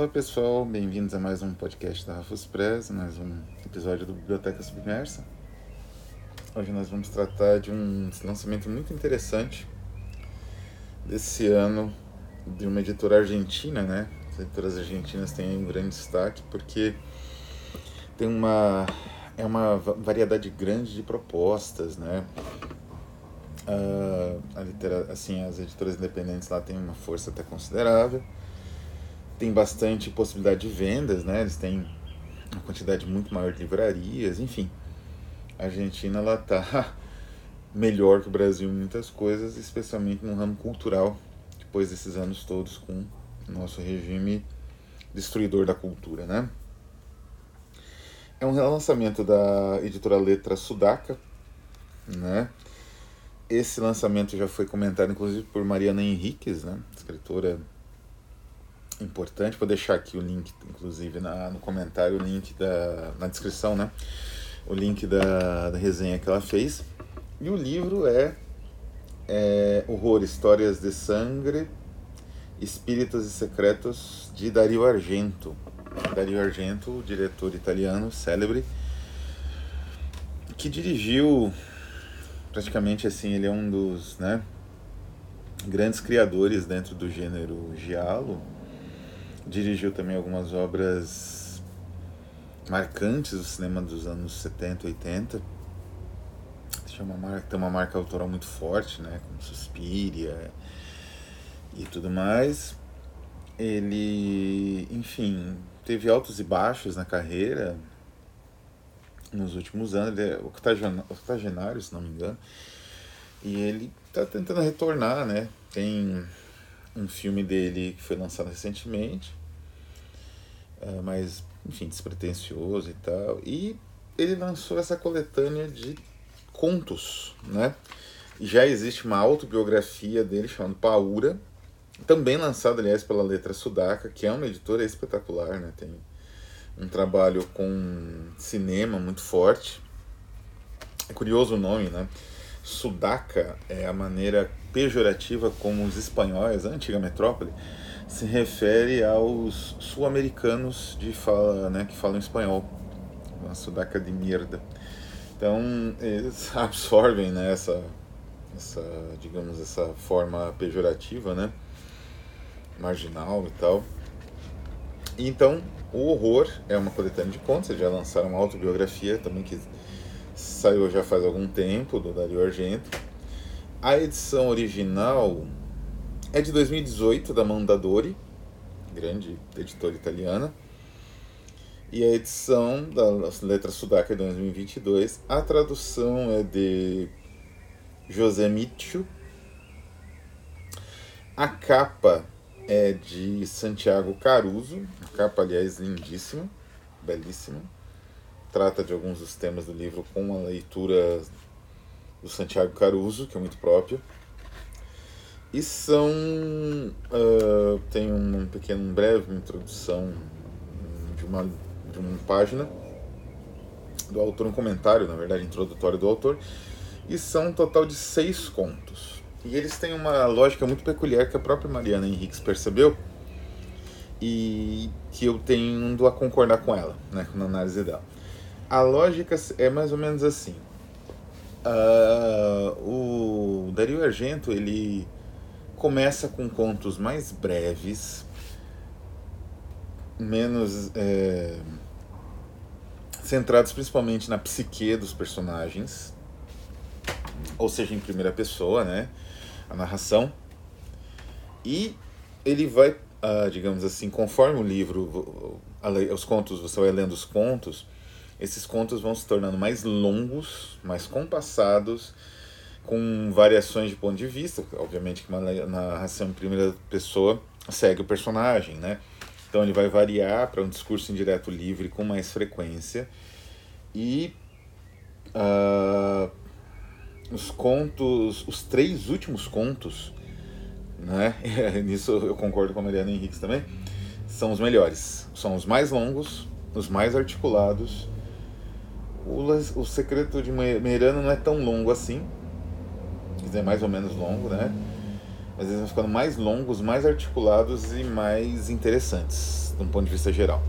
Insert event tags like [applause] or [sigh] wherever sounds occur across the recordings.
Olá pessoal, bem-vindos a mais um podcast da Rafus Press, mais um episódio do Biblioteca Submersa. Hoje nós vamos tratar de um lançamento muito interessante desse ano de uma editora argentina, né? As editoras argentinas têm um grande destaque porque tem uma é uma variedade grande de propostas, né? Uh, a litera, assim, as editoras independentes lá têm uma força até considerável tem bastante possibilidade de vendas, né? Eles têm uma quantidade muito maior de livrarias, enfim. A Argentina ela tá [laughs] melhor que o Brasil em muitas coisas, especialmente no ramo cultural, depois desses anos todos com o nosso regime destruidor da cultura, né? É um relançamento da editora Letra Sudaca, né? Esse lançamento já foi comentado inclusive por Mariana Henriques, né? Escritora importante. Vou deixar aqui o link, inclusive, na, no comentário, o link da, na descrição, né? O link da, da resenha que ela fez. E o livro é, é Horror, Histórias de Sangue, Espíritos e Secretos, de Dario Argento. Dario Argento, diretor italiano, célebre, que dirigiu, praticamente assim, ele é um dos, né, grandes criadores dentro do gênero giallo, Dirigiu também algumas obras marcantes do cinema dos anos 70 e 80. Tem uma marca, tem uma marca autoral muito forte, né? Como Suspiria e tudo mais. Ele, enfim, teve altos e baixos na carreira nos últimos anos. Ele é octogenário, se não me engano. E ele está tentando retornar, né? Tem um filme dele que foi lançado recentemente, é, mas, enfim, despretensioso e tal. E ele lançou essa coletânea de contos, né? Já existe uma autobiografia dele chamada Paura, também lançada, aliás, pela Letra Sudaca, que é uma editora espetacular, né? Tem um trabalho com cinema muito forte. É curioso o nome, né? Sudaca é a maneira pejorativa como os espanhóis, a antiga metrópole, se refere aos sul-americanos de fala, né, que falam espanhol, uma sudaca de merda. Então eles [laughs] absorvem né, essa, essa, digamos, essa forma pejorativa, né, marginal e tal. então o horror é uma coletânea de contos, eles já lançaram uma autobiografia também que saiu já faz algum tempo, do Dario Argento. A edição original é de 2018, da Mondadori, grande editora italiana. E a edição da Letra Sudaca é de 2022. A tradução é de José Micho. A capa é de Santiago Caruso. A capa, aliás, lindíssima, belíssima trata de alguns dos temas do livro com uma leitura do Santiago Caruso, que é muito própria. E são. Uh, tem um pequeno, um breve introdução de uma, de uma página do autor, um comentário, na verdade, introdutório do autor. E são um total de seis contos. E eles têm uma lógica muito peculiar que a própria Mariana Henriques percebeu e que eu tendo a concordar com ela, né, na análise dela. A lógica é mais ou menos assim. Uh, o Dario Argento ele começa com contos mais breves, menos é, centrados principalmente na psique dos personagens, ou seja, em primeira pessoa, né, a narração. E ele vai, uh, digamos assim, conforme o livro, os contos, você vai lendo os contos esses contos vão se tornando mais longos, mais compassados, com variações de ponto de vista. Obviamente que uma narração em primeira pessoa segue o personagem, né? Então ele vai variar para um discurso indireto livre com mais frequência. E uh, os contos, os três últimos contos, né? [laughs] Nisso eu concordo com a Mariana Henriques também, são os melhores. São os mais longos, os mais articulados o, o Secreto de Meirano não é tão longo assim. Quer dizer, mais ou menos longo, né? mas eles vão ficando mais longos, mais articulados e mais interessantes, de um ponto de vista geral.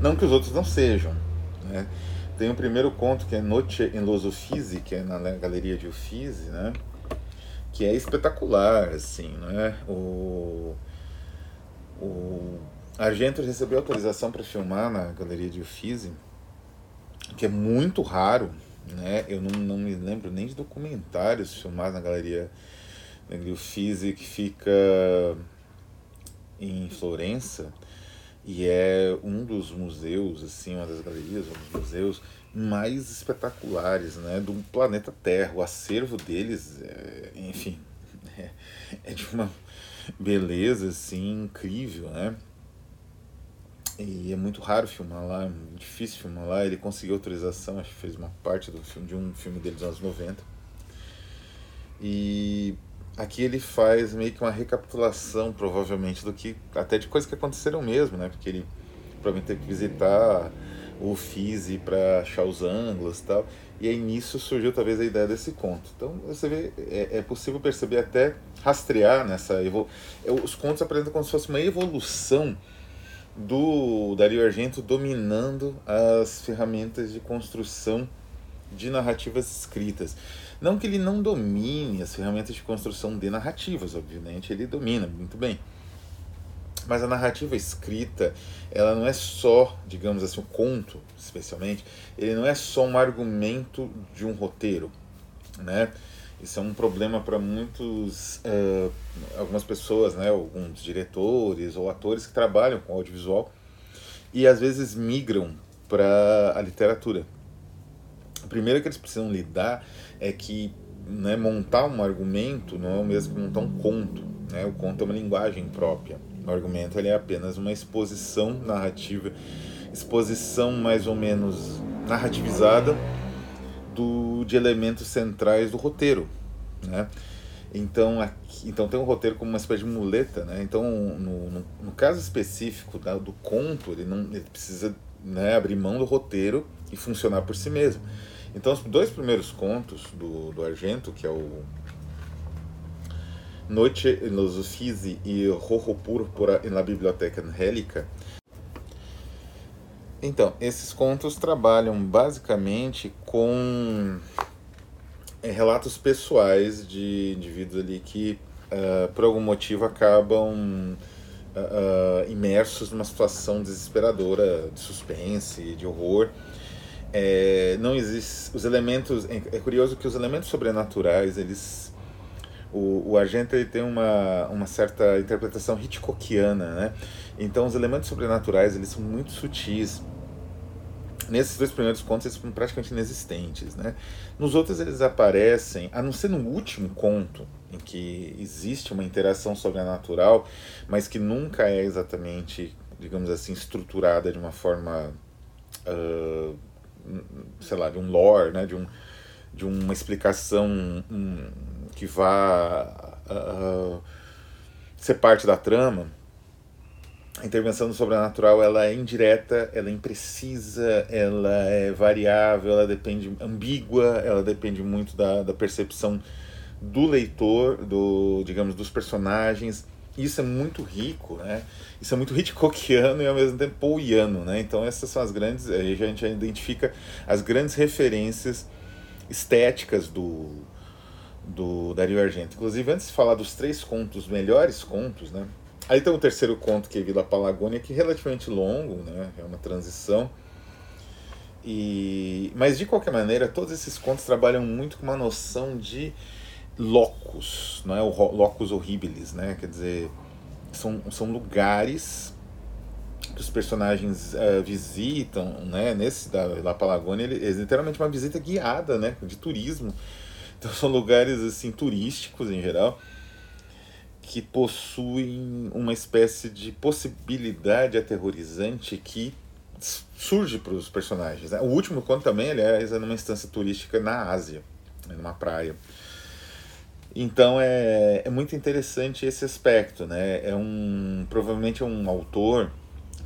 Não que os outros não sejam. Né? Tem o primeiro conto que é Noche em los Uffizi, que é na galeria de Uffizi, né? que é espetacular, assim, né? O, o Argento recebeu autorização para filmar na galeria de Uffizi, que é muito raro, né? Eu não, não me lembro nem de documentários filmados na galeria, na galeria Uffizi, que fica em Florença e é um dos museus, assim, uma das galerias, um dos museus mais espetaculares, né, do planeta Terra. O acervo deles, é, enfim, [laughs] é, é, de uma beleza, assim, incrível, né? E é muito raro filmar lá, é difícil filmar lá. Ele conseguiu autorização, acho que fez uma parte do filme, de um filme dele dos anos 90. E Aqui ele faz meio que uma recapitulação, provavelmente, do que. até de coisas que aconteceram mesmo, né? Porque ele provavelmente teve que visitar o Fizi para achar os ângulos e tal. E aí nisso surgiu talvez a ideia desse conto. Então você vê, é, é possível perceber até rastrear nessa evol... É, os contos apresentam como se fosse uma evolução do Dario Argento dominando as ferramentas de construção de narrativas escritas. Não que ele não domine as ferramentas de construção de narrativas, obviamente, ele domina muito bem. Mas a narrativa escrita, ela não é só, digamos assim, o conto, especialmente, ele não é só um argumento de um roteiro, né? Isso é um problema para muitos, uh, algumas pessoas, né? Alguns diretores ou atores que trabalham com audiovisual e às vezes migram para a literatura. O primeiro que eles precisam lidar é que né, montar um argumento não é o mesmo que montar um conto. Né? O conto é uma linguagem própria. O argumento ele é apenas uma exposição narrativa, exposição mais ou menos narrativizada do, de elementos centrais do roteiro. Né? Então, aqui, então tem um roteiro como uma espécie de muleta. Né? Então, no, no, no caso específico da, do conto, ele, não, ele precisa né, abrir mão do roteiro e funcionar por si mesmo. Então, os dois primeiros contos do, do Argento, que é o Noite nos Uffizi e Rojo Púrpura na Biblioteca Angélica, então, esses contos trabalham basicamente com é, relatos pessoais de indivíduos ali que, uh, por algum motivo, acabam uh, uh, imersos numa situação desesperadora de suspense, de horror, é, não existe os elementos é, é curioso que os elementos sobrenaturais eles o, o Argento ele tem uma, uma certa interpretação Hitchcockiana né? Então os elementos sobrenaturais eles são muito sutis. Nesses dois primeiros contos eles são praticamente inexistentes né? Nos outros eles aparecem a não ser no último conto em que existe uma interação sobrenatural mas que nunca é exatamente digamos assim estruturada de uma forma uh, sei lá, de um lore, né, de, um, de uma explicação um, que vá uh, ser parte da trama, a intervenção do sobrenatural ela é indireta, ela é imprecisa, ela é variável, ela depende ambígua, ela depende muito da, da percepção do leitor, do digamos dos personagens isso é muito rico, né? Isso é muito Hitchcockiano e ao mesmo tempo Poiano, né? Então essas são as grandes, a gente identifica as grandes referências estéticas do do Dario Argento. Inclusive, antes de falar dos três contos, melhores contos, né? Aí tem o terceiro conto, que é Vila Palagônia, que é relativamente longo, né? É uma transição. E... Mas, de qualquer maneira, todos esses contos trabalham muito com uma noção de locus, não é o locus horribilis, né? Quer dizer, são, são lugares que os personagens uh, visitam, né? Nesse da La Palagônia, ele, é literalmente uma visita guiada, né? De turismo. Então são lugares assim turísticos em geral que possuem uma espécie de possibilidade aterrorizante que surge para os personagens. Né? O último conto também, aliás, é numa instância turística na Ásia, numa praia. Então é, é muito interessante esse aspecto, né? É um provavelmente é um autor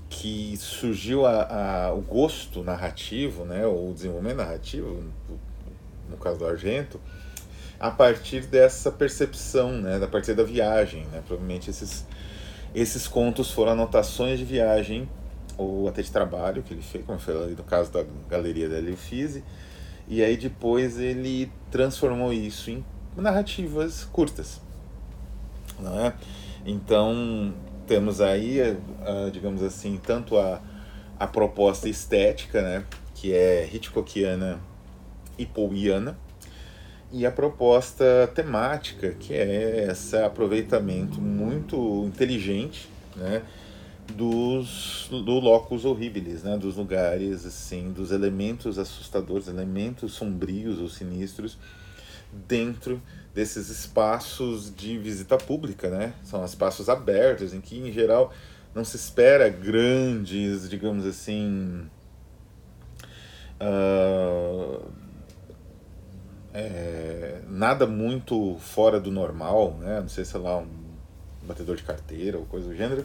que surgiu a, a, o gosto narrativo, né? O desenvolvimento narrativo, no caso do Argento, a partir dessa percepção, né, da partir da viagem, né? Provavelmente esses esses contos foram anotações de viagem ou até de trabalho que ele fez, como foi ali no caso da galeria da Eliofise, e aí depois ele transformou isso em narrativas curtas, não é? Então temos aí, digamos assim, tanto a, a proposta estética, né, que é Hitchcockiana e Pauliana, e a proposta temática, que é esse aproveitamento muito inteligente, né, dos do locus horribilis, né, dos lugares assim, dos elementos assustadores, elementos sombrios ou sinistros dentro desses espaços de visita pública, né? São espaços abertos em que em geral não se espera grandes, digamos assim, uh, é, nada muito fora do normal, né? Não sei, sei lá, um batedor de carteira ou coisa do gênero.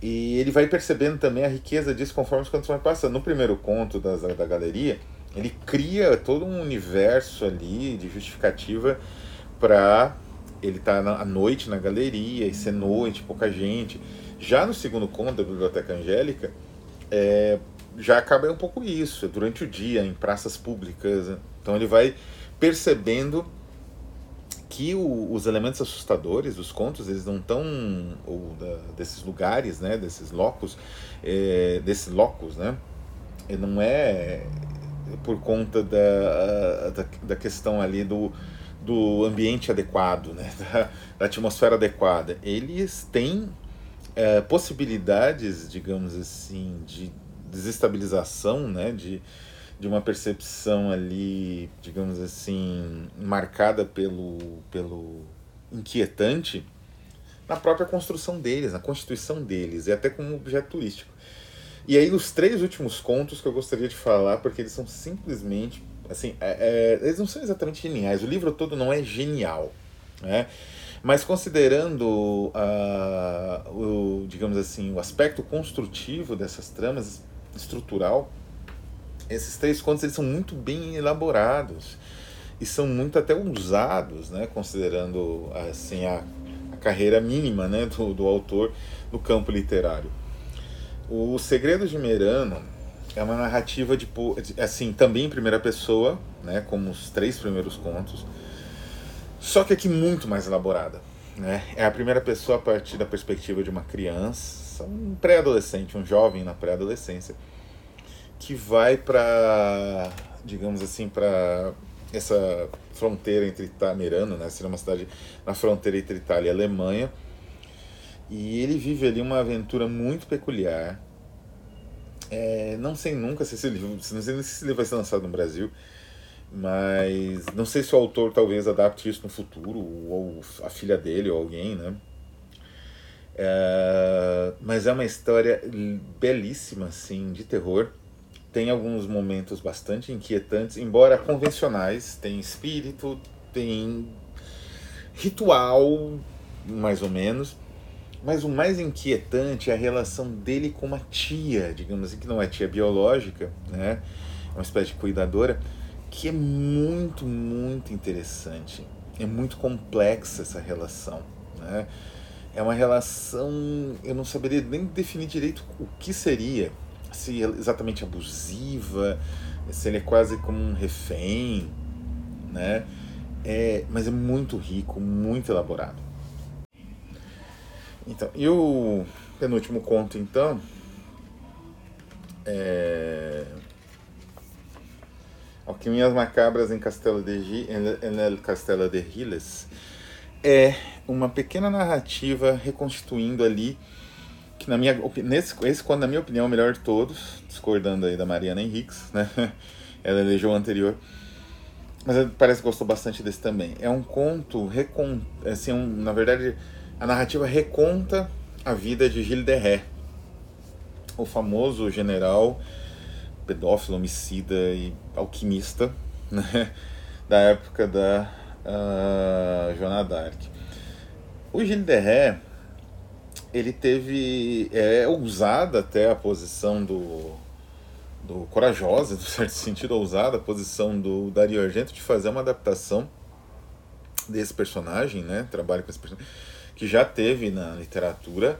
E ele vai percebendo também a riqueza disso conforme os contos vão passando. No primeiro conto da, da galeria, ele cria todo um universo ali de justificativa para ele estar tá à noite na galeria e ser noite, pouca gente. Já no segundo conto da Biblioteca Angélica, é, já acaba um pouco isso, durante o dia, em praças públicas. Né? Então ele vai percebendo que o, os elementos assustadores dos contos eles não estão ou da, desses lugares né desses locos é, desses locos né não é por conta da, da, da, questão ali do, do ambiente adequado né [laughs] da, da atmosfera adequada. Eles têm é, possibilidades digamos assim de desestabilização né de de uma percepção ali, digamos assim, marcada pelo, pelo inquietante na própria construção deles, na constituição deles, e até como objeto turístico. E aí os três últimos contos que eu gostaria de falar, porque eles são simplesmente, assim, é, é, eles não são exatamente geniais, o livro todo não é genial, né? Mas considerando, uh, o, digamos assim, o aspecto construtivo dessas tramas, estrutural, esses três contos eles são muito bem elaborados e são muito até usados, né, considerando assim a, a carreira mínima, né, do, do autor no campo literário. O Segredo de Merano é uma narrativa de assim também em primeira pessoa, né, como os três primeiros contos, só que aqui muito mais elaborada, né? É a primeira pessoa a partir da perspectiva de uma criança, um pré-adolescente, um jovem na pré-adolescência que vai para, digamos assim, para essa fronteira entre Itamerano, né? Seria uma cidade na fronteira entre Itália e Alemanha. E ele vive ali uma aventura muito peculiar. É, não sei nunca se esse livro, não sei se esse livro vai ser lançado no Brasil, mas não sei se o autor talvez adapte isso no futuro, ou a filha dele, ou alguém, né? É, mas é uma história belíssima, assim, de terror tem alguns momentos bastante inquietantes, embora convencionais, tem espírito, tem ritual, mais ou menos. Mas o mais inquietante é a relação dele com uma tia, digamos assim, que não é tia biológica, né? É uma espécie de cuidadora, que é muito, muito interessante. É muito complexa essa relação, né? É uma relação, eu não saberia nem definir direito o que seria, se é exatamente abusiva, se ele é quase como um refém, né? É, mas é muito rico, muito elaborado. Então, e o penúltimo conto, então, é... Alquimias Macabras em Castelo de en el Castelo de Riles é uma pequena narrativa reconstituindo ali que na minha nesse esse quando na minha opinião é o melhor de todos, discordando aí da Mariana Henriques, né? [laughs] Ela elegeu o anterior. Mas parece que gostou bastante desse também. É um conto recon, assim, um, na verdade, a narrativa reconta a vida de Gilles de Ré, o famoso general pedófilo, homicida e alquimista, [laughs] né? da época da uh, Joana d'Arc. O Gilles de Ré ele teve é ousada até a posição do do corajosa, [laughs] no certo sentido ousada, a posição do Dario Argento de fazer uma adaptação desse personagem, né? Trabalho com esse personagem, que já teve na literatura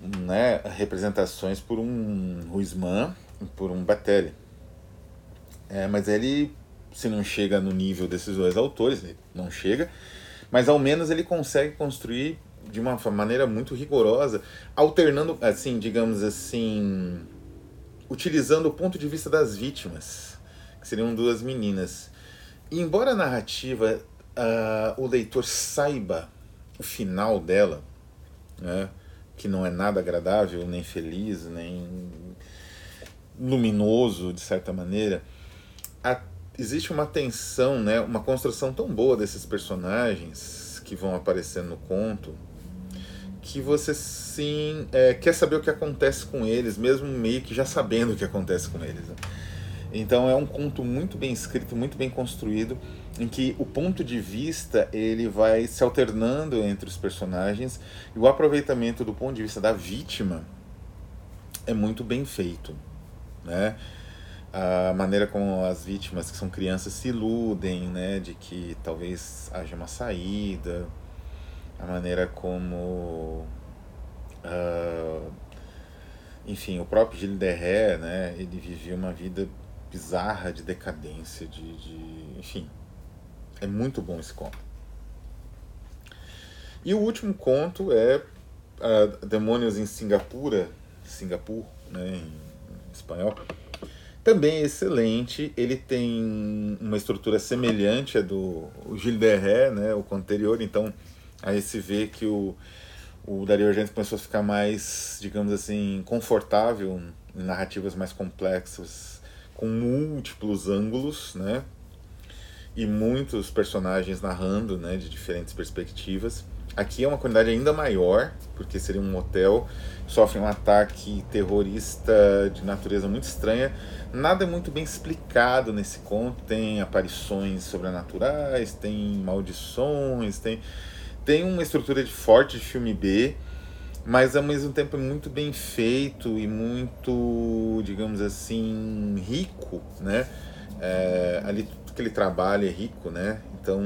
né, representações por um Ruizman, por um Batelli. É, mas ele, se não chega no nível desses dois autores, não chega, mas ao menos ele consegue construir de uma maneira muito rigorosa, alternando, assim, digamos assim, utilizando o ponto de vista das vítimas, que seriam duas meninas. E embora a narrativa, uh, o leitor saiba o final dela, né, que não é nada agradável, nem feliz, nem luminoso, de certa maneira, a, existe uma tensão, né, uma construção tão boa desses personagens que vão aparecendo no conto, que você sim é, quer saber o que acontece com eles, mesmo meio que já sabendo o que acontece com eles. Né? Então é um conto muito bem escrito, muito bem construído, em que o ponto de vista ele vai se alternando entre os personagens e o aproveitamento do ponto de vista da vítima é muito bem feito, né? A maneira como as vítimas, que são crianças, se iludem, né, de que talvez haja uma saída, a maneira como uh, enfim o próprio Gilles de Ré, né ele vivia uma vida bizarra de decadência de, de enfim é muito bom esse conto e o último conto é uh, Demônios em Singapura Singapur né em espanhol também é excelente. Ele tem uma estrutura semelhante à do Gilles de Ré, né, o conto anterior, então Aí se vê que o, o Dario Argento começou a ficar mais, digamos assim, confortável em narrativas mais complexas, com múltiplos ângulos, né? E muitos personagens narrando, né, de diferentes perspectivas. Aqui é uma quantidade ainda maior, porque seria um hotel, sofre um ataque terrorista de natureza muito estranha. Nada é muito bem explicado nesse conto. Tem aparições sobrenaturais, tem maldições, tem tem uma estrutura de forte de filme B, mas ao mesmo tempo é muito bem feito e muito, digamos assim, rico, né? É, ali que ele trabalha é rico, né? Então,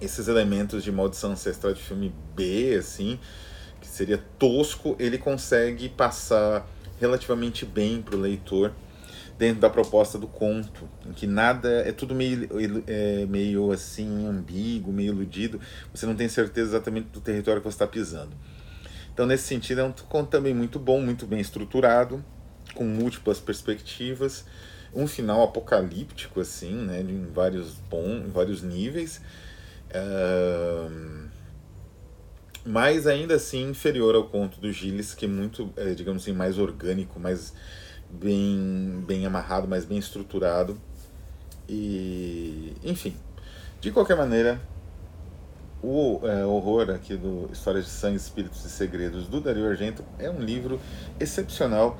esses elementos de maldição ancestral de filme B, assim, que seria tosco, ele consegue passar relativamente bem para o leitor dentro da proposta do conto, em que nada é tudo meio, é, meio assim ambíguo, meio iludido, você não tem certeza exatamente do território que você está pisando. Então, nesse sentido, é um conto também muito bom, muito bem estruturado, com múltiplas perspectivas, um final apocalíptico, assim, né, em vários, bom, em vários níveis, uh, mas ainda assim inferior ao conto do Gilles, que é muito, é, digamos assim, mais orgânico, mais bem, bem amarrado, mas bem estruturado. E, enfim, de qualquer maneira, o é, horror aqui do Histórias de Sangue, Espíritos e Segredos do Dario Argento é um livro excepcional,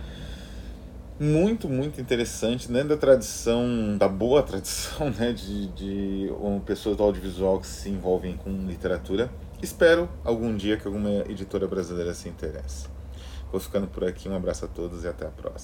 muito, muito interessante, dentro da tradição, da boa [laughs] tradição, né, de, de um, pessoas do audiovisual que se envolvem com literatura. Espero algum dia que alguma editora brasileira se interesse. Vou ficando por aqui, um abraço a todos e até a próxima.